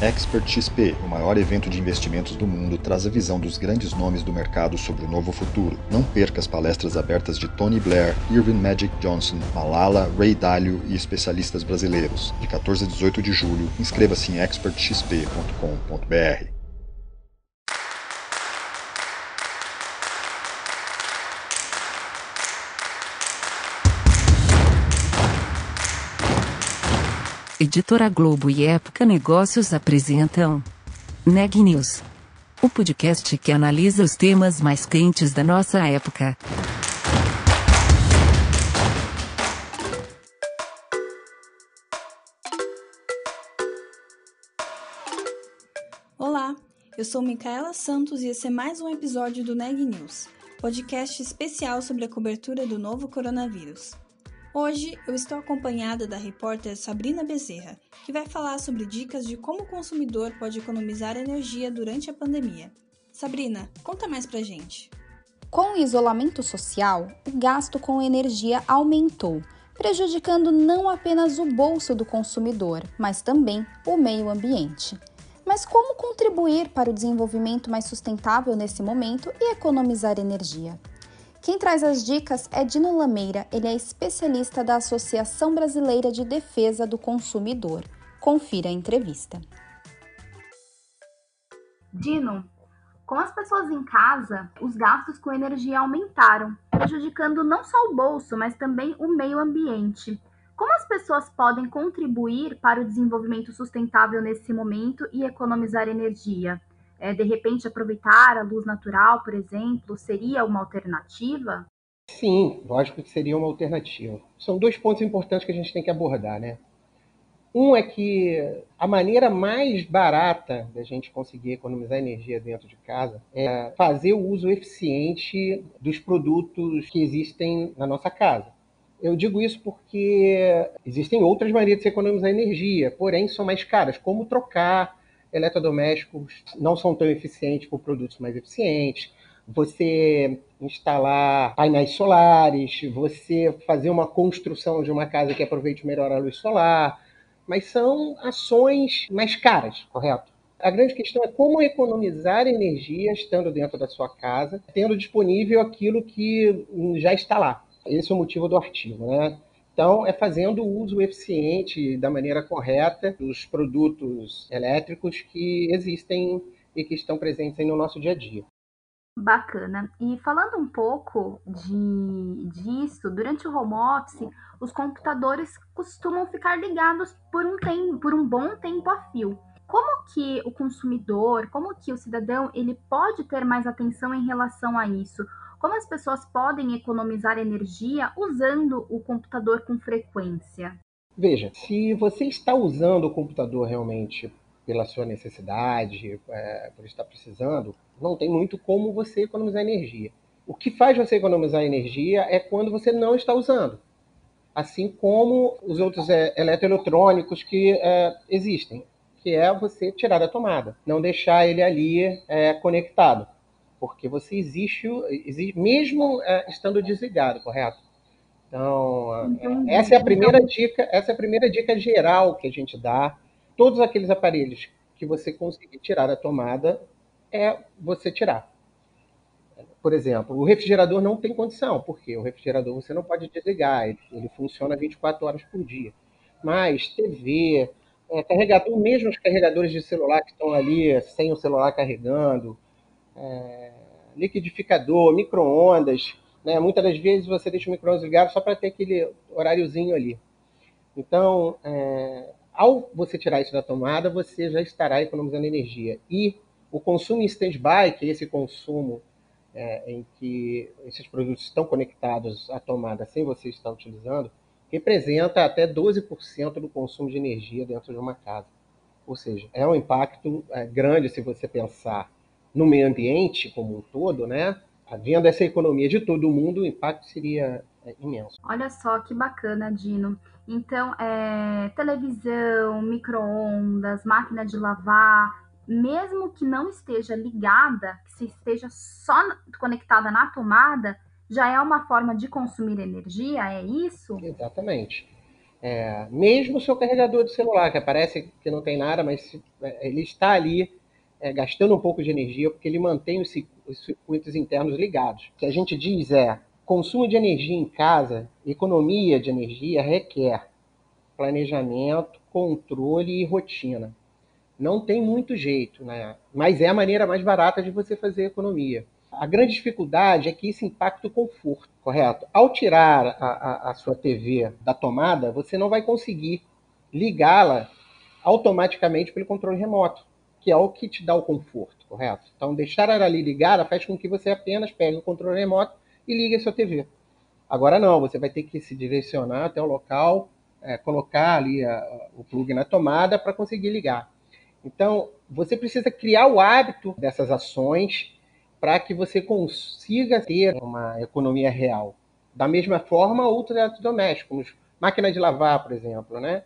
Expert XP, o maior evento de investimentos do mundo, traz a visão dos grandes nomes do mercado sobre o novo futuro. Não perca as palestras abertas de Tony Blair, Irving Magic Johnson, Malala, Ray Dalio e especialistas brasileiros. De 14 a 18 de julho, inscreva-se em expertxp.com.br. Editora Globo e Época Negócios apresentam Neg News, o podcast que analisa os temas mais quentes da nossa época. Olá, eu sou Micaela Santos e esse é mais um episódio do Neg News, podcast especial sobre a cobertura do novo coronavírus. Hoje eu estou acompanhada da repórter Sabrina Bezerra, que vai falar sobre dicas de como o consumidor pode economizar energia durante a pandemia. Sabrina, conta mais pra gente. Com o isolamento social, o gasto com energia aumentou, prejudicando não apenas o bolso do consumidor, mas também o meio ambiente. Mas como contribuir para o desenvolvimento mais sustentável nesse momento e economizar energia? Quem traz as dicas é Dino Lameira, ele é especialista da Associação Brasileira de Defesa do Consumidor. Confira a entrevista. Dino, com as pessoas em casa, os gastos com energia aumentaram, prejudicando não só o bolso, mas também o meio ambiente. Como as pessoas podem contribuir para o desenvolvimento sustentável nesse momento e economizar energia? É, de repente aproveitar a luz natural, por exemplo, seria uma alternativa? Sim, lógico que seria uma alternativa. São dois pontos importantes que a gente tem que abordar, né? Um é que a maneira mais barata da gente conseguir economizar energia dentro de casa é fazer o uso eficiente dos produtos que existem na nossa casa. Eu digo isso porque existem outras maneiras de se economizar energia, porém são mais caras, como trocar eletrodomésticos não são tão eficientes por produtos mais eficientes. Você instalar painéis solares, você fazer uma construção de uma casa que aproveite melhor a luz solar, mas são ações mais caras, correto? A grande questão é como economizar energia estando dentro da sua casa, tendo disponível aquilo que já está lá. Esse é o motivo do artigo, né? Então, é fazendo o uso eficiente da maneira correta dos produtos elétricos que existem e que estão presentes no nosso dia a dia. Bacana. E falando um pouco de, disso, durante o home office, os computadores costumam ficar ligados por um, tempo, por um bom tempo a fio. Como que o consumidor, como que o cidadão, ele pode ter mais atenção em relação a isso? Como as pessoas podem economizar energia usando o computador com frequência? Veja, se você está usando o computador realmente pela sua necessidade, é, por estar precisando, não tem muito como você economizar energia. O que faz você economizar energia é quando você não está usando, assim como os outros é, eletroeletrônicos que é, existem, que é você tirar da tomada, não deixar ele ali é, conectado porque você existe, existe mesmo é, estando desligado, correto? Então, Entendi. essa é a primeira dica, essa é a primeira dica geral que a gente dá. Todos aqueles aparelhos que você conseguir tirar da tomada, é você tirar. Por exemplo, o refrigerador não tem condição, porque o refrigerador você não pode desligar, ele, ele funciona 24 horas por dia. Mas TV, é, carregador, mesmo os carregadores de celular que estão ali sem o celular carregando, é, liquidificador, micro-ondas. Né? Muitas das vezes você deixa o micro-ondas ligado só para ter aquele horáriozinho ali. Então, é, ao você tirar isso da tomada, você já estará economizando energia. E o consumo em stand-by, que é esse consumo é, em que esses produtos estão conectados à tomada sem você estar utilizando, representa até 12% do consumo de energia dentro de uma casa. Ou seja, é um impacto é, grande se você pensar no meio ambiente como um todo, né? Havendo essa economia de todo mundo, o impacto seria é, imenso. Olha só que bacana, Dino. Então, é, televisão, micro-ondas, máquina de lavar, mesmo que não esteja ligada, que se esteja só conectada na tomada, já é uma forma de consumir energia, é isso? Exatamente. É, mesmo o seu carregador de celular, que parece que não tem nada, mas é, ele está ali é, gastando um pouco de energia porque ele mantém os, os circuitos internos ligados. O que a gente diz é consumo de energia em casa, economia de energia requer planejamento, controle e rotina. Não tem muito jeito, né? Mas é a maneira mais barata de você fazer economia. A grande dificuldade é que isso impacta o conforto, correto? Ao tirar a, a, a sua TV da tomada, você não vai conseguir ligá-la automaticamente pelo controle remoto, que é o que te dá o conforto, correto? Então, deixar ela ali ligada faz com que você apenas pegue o controle remoto e ligue a sua TV. Agora não, você vai ter que se direcionar até o local, é, colocar ali a, o plug na tomada para conseguir ligar. Então, você precisa criar o hábito dessas ações para que você consiga ter uma economia real. Da mesma forma, outros eletrodomésticos, máquina de lavar, por exemplo, né?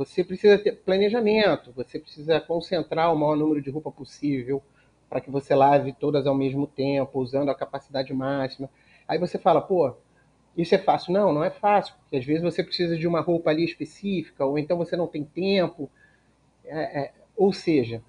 Você precisa ter planejamento, você precisa concentrar o maior número de roupa possível para que você lave todas ao mesmo tempo, usando a capacidade máxima. Aí você fala, pô, isso é fácil? Não, não é fácil, porque às vezes você precisa de uma roupa ali específica, ou então você não tem tempo. É, é, ou seja,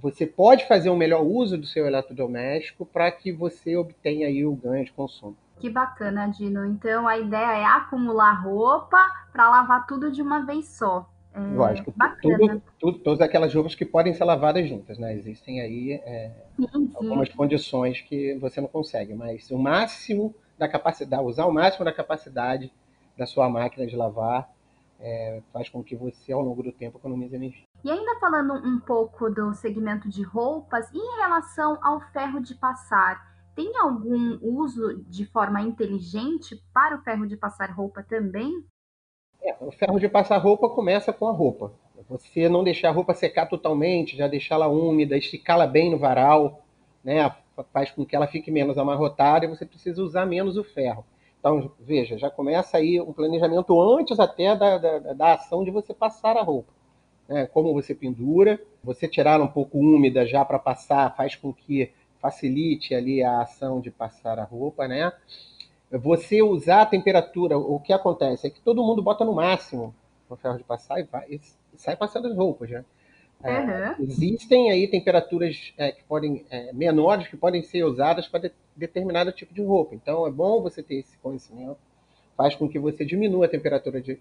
você pode fazer um melhor uso do seu eletrodoméstico para que você obtenha aí o ganho de consumo. Que bacana, Dino. Então a ideia é acumular roupa para lavar tudo de uma vez só. É, Lógico, tudo, tudo, todas aquelas roupas que podem ser lavadas juntas, né? Existem aí é, sim, sim. algumas condições que você não consegue, mas o máximo da capacidade, usar o máximo da capacidade da sua máquina de lavar é, faz com que você, ao longo do tempo, economize energia. E ainda falando um pouco do segmento de roupas, em relação ao ferro de passar, tem algum uso de forma inteligente para o ferro de passar roupa também? É, o ferro de passar roupa começa com a roupa. Você não deixar a roupa secar totalmente, já deixá-la úmida, esticá-la bem no varal, né? faz com que ela fique menos amarrotada e você precisa usar menos o ferro. Então, veja, já começa aí um planejamento antes até da, da, da ação de você passar a roupa. Né? Como você pendura, você tirar um pouco úmida já para passar faz com que facilite ali a ação de passar a roupa, né? Você usar a temperatura, o que acontece é que todo mundo bota no máximo no ferro de passar e, vai, e sai passando as roupas, né? Uhum. existem aí temperaturas é, que podem é, menores que podem ser usadas para de, determinado tipo de roupa. Então é bom você ter esse conhecimento. Faz com que você diminua a temperatura de,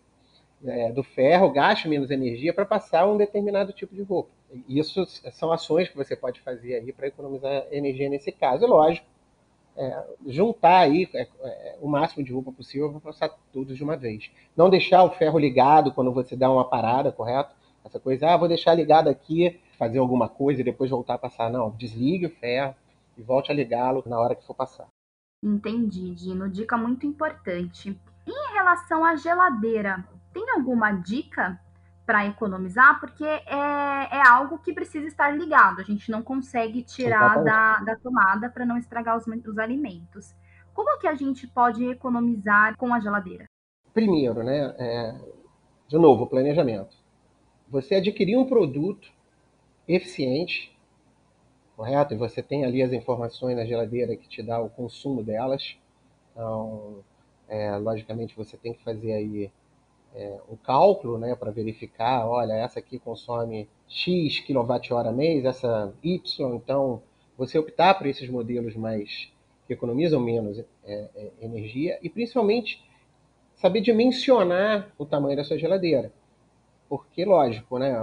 é, do ferro, gaste menos energia para passar um determinado tipo de roupa. Isso são ações que você pode fazer aí para economizar energia nesse caso. E lógico, é, juntar aí é, é, o máximo de roupa possível para passar tudo de uma vez. Não deixar o ferro ligado quando você dá uma parada, correto? Essa coisa, ah, vou deixar ligado aqui, fazer alguma coisa e depois voltar a passar. Não, desligue o ferro e volte a ligá-lo na hora que for passar. Entendi, Dino. Dica muito importante. Em relação à geladeira, tem alguma dica para economizar? Porque é, é algo que precisa estar ligado. A gente não consegue tirar da, da tomada para não estragar os, os alimentos. Como que a gente pode economizar com a geladeira? Primeiro, né? É, de novo, planejamento você adquirir um produto eficiente, correto? E você tem ali as informações na geladeira que te dá o consumo delas. Então, é, logicamente, você tem que fazer aí é, um cálculo né, para verificar, olha, essa aqui consome X kWh mês, essa Y, então você optar por esses modelos mais que economizam menos é, é, energia e principalmente saber dimensionar o tamanho da sua geladeira. Porque, lógico, né,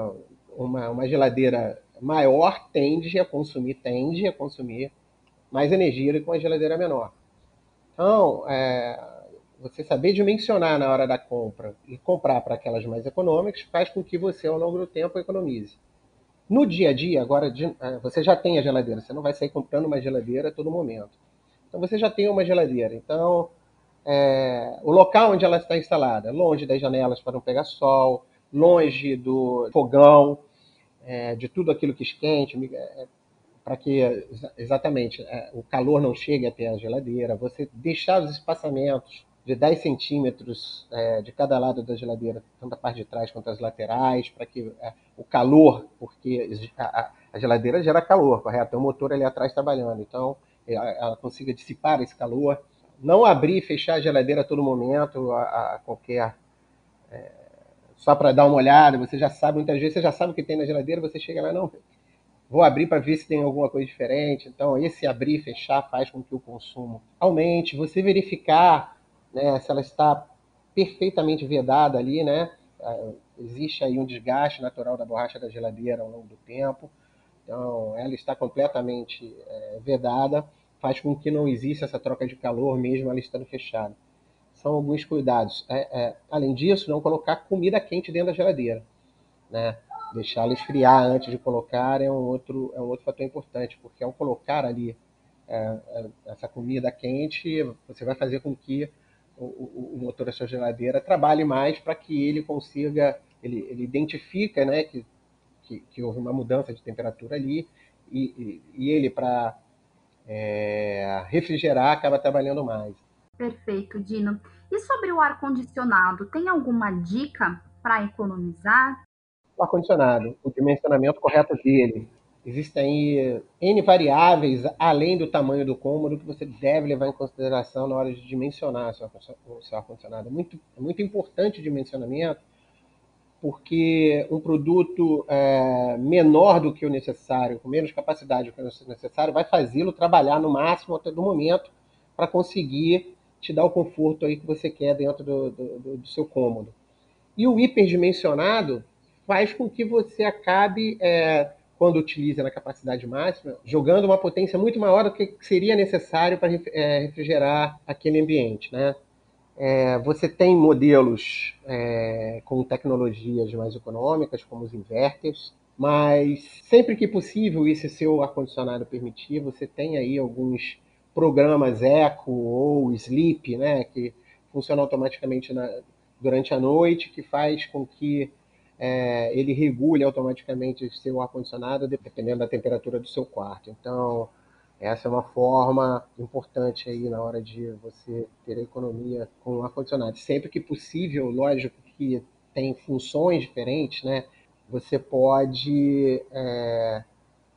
uma, uma geladeira maior tende a consumir, tende a consumir mais energia do que uma geladeira menor. Então, é, você saber dimensionar na hora da compra e comprar para aquelas mais econômicas faz com que você, ao longo do tempo, economize. No dia a dia, agora, é, você já tem a geladeira, você não vai sair comprando uma geladeira a todo momento. Então, você já tem uma geladeira. Então, é, o local onde ela está instalada, longe das janelas para não pegar sol, longe do fogão, é, de tudo aquilo que esquente, é, para que exatamente é, o calor não chegue até a geladeira, você deixar os espaçamentos de 10 centímetros é, de cada lado da geladeira, tanto a parte de trás quanto as laterais, para que é, o calor, porque a, a, geladeira gera calor, correto? O motor ali atrás trabalhando, então ela, ela consiga dissipar esse calor. Não abrir e fechar a geladeira a todo momento, a, a qualquer é, só para dar uma olhada, você já sabe, muitas vezes você já sabe o que tem na geladeira, você chega lá, não, vou abrir para ver se tem alguma coisa diferente. Então, esse abrir e fechar faz com que o consumo aumente. Você verificar né, se ela está perfeitamente vedada ali, né? Existe aí um desgaste natural da borracha da geladeira ao longo do tempo. Então, ela está completamente é, vedada, faz com que não exista essa troca de calor mesmo ela estando fechada. São alguns cuidados. É, é, além disso, não colocar comida quente dentro da geladeira. Né? Deixá-la esfriar antes de colocar é um outro, é um outro fator importante, porque ao colocar ali é, é, essa comida quente, você vai fazer com que o, o, o motor da sua geladeira trabalhe mais para que ele consiga, ele, ele identifica né, que que, que houve uma mudança de temperatura ali, e, e, e ele, para é, refrigerar, acaba trabalhando mais. Perfeito, Dino. E sobre o ar-condicionado, tem alguma dica para economizar? O ar-condicionado, o dimensionamento correto dele. Existem aí N variáveis, além do tamanho do cômodo, que você deve levar em consideração na hora de dimensionar o seu ar-condicionado. É muito, é muito importante o dimensionamento, porque um produto é, menor do que o necessário, com menos capacidade do que o necessário, vai fazê-lo trabalhar no máximo até do momento para conseguir te dar o conforto aí que você quer dentro do, do, do seu cômodo. E o hiperdimensionado faz com que você acabe, é, quando utiliza na capacidade máxima, jogando uma potência muito maior do que seria necessário para é, refrigerar aquele ambiente, né? É, você tem modelos é, com tecnologias mais econômicas, como os inverters, mas sempre que possível, e se seu ar-condicionado permitir, você tem aí alguns programas Eco ou Sleep, né, que funcionam automaticamente na, durante a noite, que faz com que é, ele regule automaticamente seu ar-condicionado dependendo da temperatura do seu quarto. Então, essa é uma forma importante aí na hora de você ter economia com ar-condicionado. Sempre que possível, lógico que tem funções diferentes, né? Você pode é,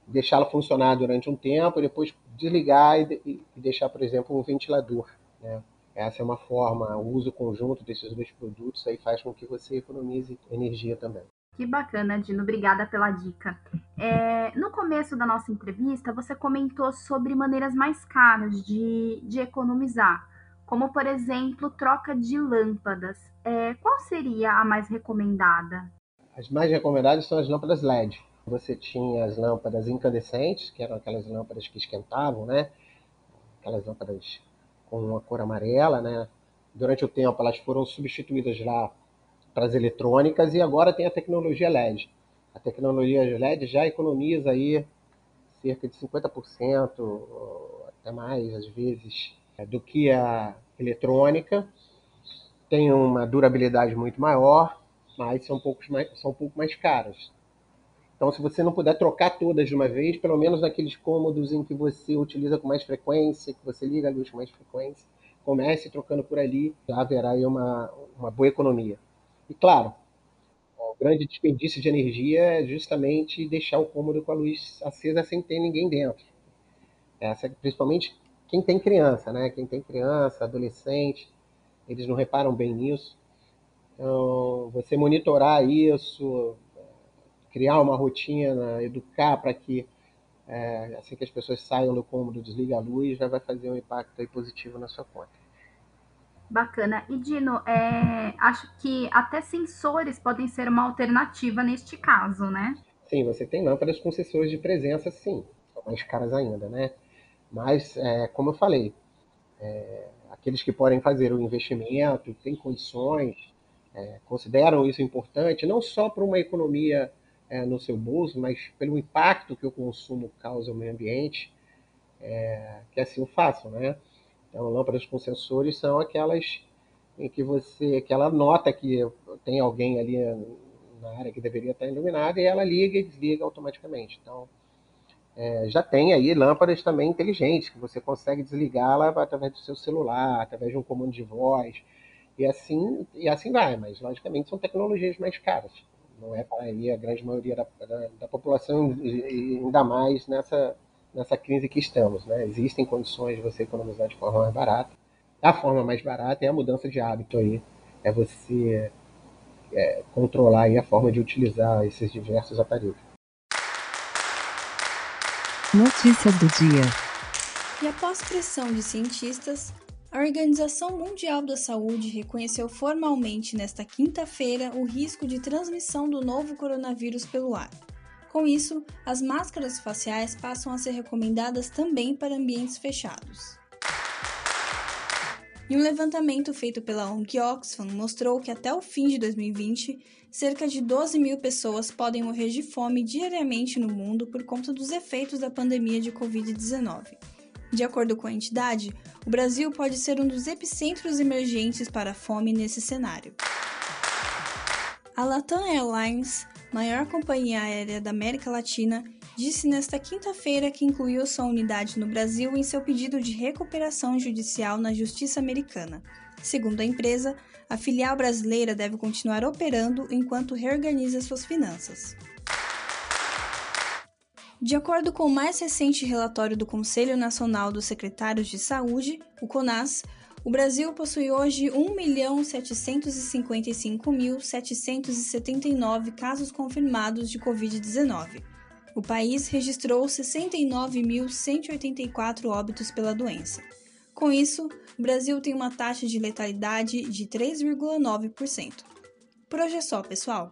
deixá-lo funcionar durante um tempo, depois desligar e, e deixar, por exemplo, um ventilador. Né? Essa é uma forma, o uso conjunto desses dois produtos aí faz com que você economize energia também. Que bacana, Dino. Obrigada pela dica. É, no começo da nossa entrevista, você comentou sobre maneiras mais caras de, de economizar, como, por exemplo, troca de lâmpadas. É, qual seria a mais recomendada? As mais recomendadas são as lâmpadas LED. Você tinha as lâmpadas incandescentes, que eram aquelas lâmpadas que esquentavam, né? Aquelas lâmpadas com uma cor amarela, né? Durante o tempo, elas foram substituídas lá para as eletrônicas e agora tem a tecnologia LED. A tecnologia LED já economiza aí cerca de 50%, até mais às vezes, é, do que a eletrônica. Tem uma durabilidade muito maior, mas são, poucos mais, são um pouco mais caras. Então, se você não puder trocar todas de uma vez, pelo menos naqueles cômodos em que você utiliza com mais frequência, que você liga a luz com mais frequência, comece trocando por ali, já haverá aí uma, uma boa economia. E claro, o grande desperdício de energia é justamente deixar o cômodo com a luz acesa sem ter ninguém dentro. Essa, principalmente quem tem criança, né? Quem tem criança, adolescente, eles não reparam bem nisso. Então, você monitorar isso, criar uma rotina, educar para que é, assim que as pessoas saiam do cômodo, desliga a luz, já vai fazer um impacto positivo na sua conta. Bacana. E Dino, é, acho que até sensores podem ser uma alternativa neste caso, né? Sim, você tem lâmpadas com sensores de presença, sim. São mais caras ainda, né? Mas, é, como eu falei, é, aqueles que podem fazer o investimento, têm condições, é, consideram isso importante, não só para uma economia é, no seu bolso, mas pelo impacto que o consumo causa ao meio ambiente, é, que assim o façam, né? Então, lâmpadas com sensores são aquelas em que você, que ela nota que tem alguém ali na área que deveria estar iluminada e ela liga e desliga automaticamente. Então, é, já tem aí lâmpadas também inteligentes que você consegue desligá-la através do seu celular, através de um comando de voz e assim e assim vai. Mas logicamente são tecnologias mais caras. Não é para aí a grande maioria da, da, da população e ainda mais nessa nessa crise que estamos. Né? Existem condições de você economizar de forma mais barata. A forma mais barata é a mudança de hábito aí. É você é, controlar a forma de utilizar esses diversos aparelhos. Notícias do dia. E após pressão de cientistas, a Organização Mundial da Saúde reconheceu formalmente nesta quinta-feira o risco de transmissão do novo coronavírus pelo ar. Com isso, as máscaras faciais passam a ser recomendadas também para ambientes fechados. E um levantamento feito pela ONG Oxfam mostrou que até o fim de 2020, cerca de 12 mil pessoas podem morrer de fome diariamente no mundo por conta dos efeitos da pandemia de Covid-19. De acordo com a entidade, o Brasil pode ser um dos epicentros emergentes para a fome nesse cenário. A Latam Airlines, maior companhia aérea da América Latina, disse nesta quinta-feira que incluiu sua unidade no Brasil em seu pedido de recuperação judicial na Justiça Americana. Segundo a empresa, a filial brasileira deve continuar operando enquanto reorganiza suas finanças. De acordo com o mais recente relatório do Conselho Nacional dos Secretários de Saúde, o CONAS, o Brasil possui hoje 1.755.779 casos confirmados de Covid-19 o país registrou 69.184 óbitos pela doença. Com isso, o Brasil tem uma taxa de letalidade de 3,9%. Por hoje é só, pessoal.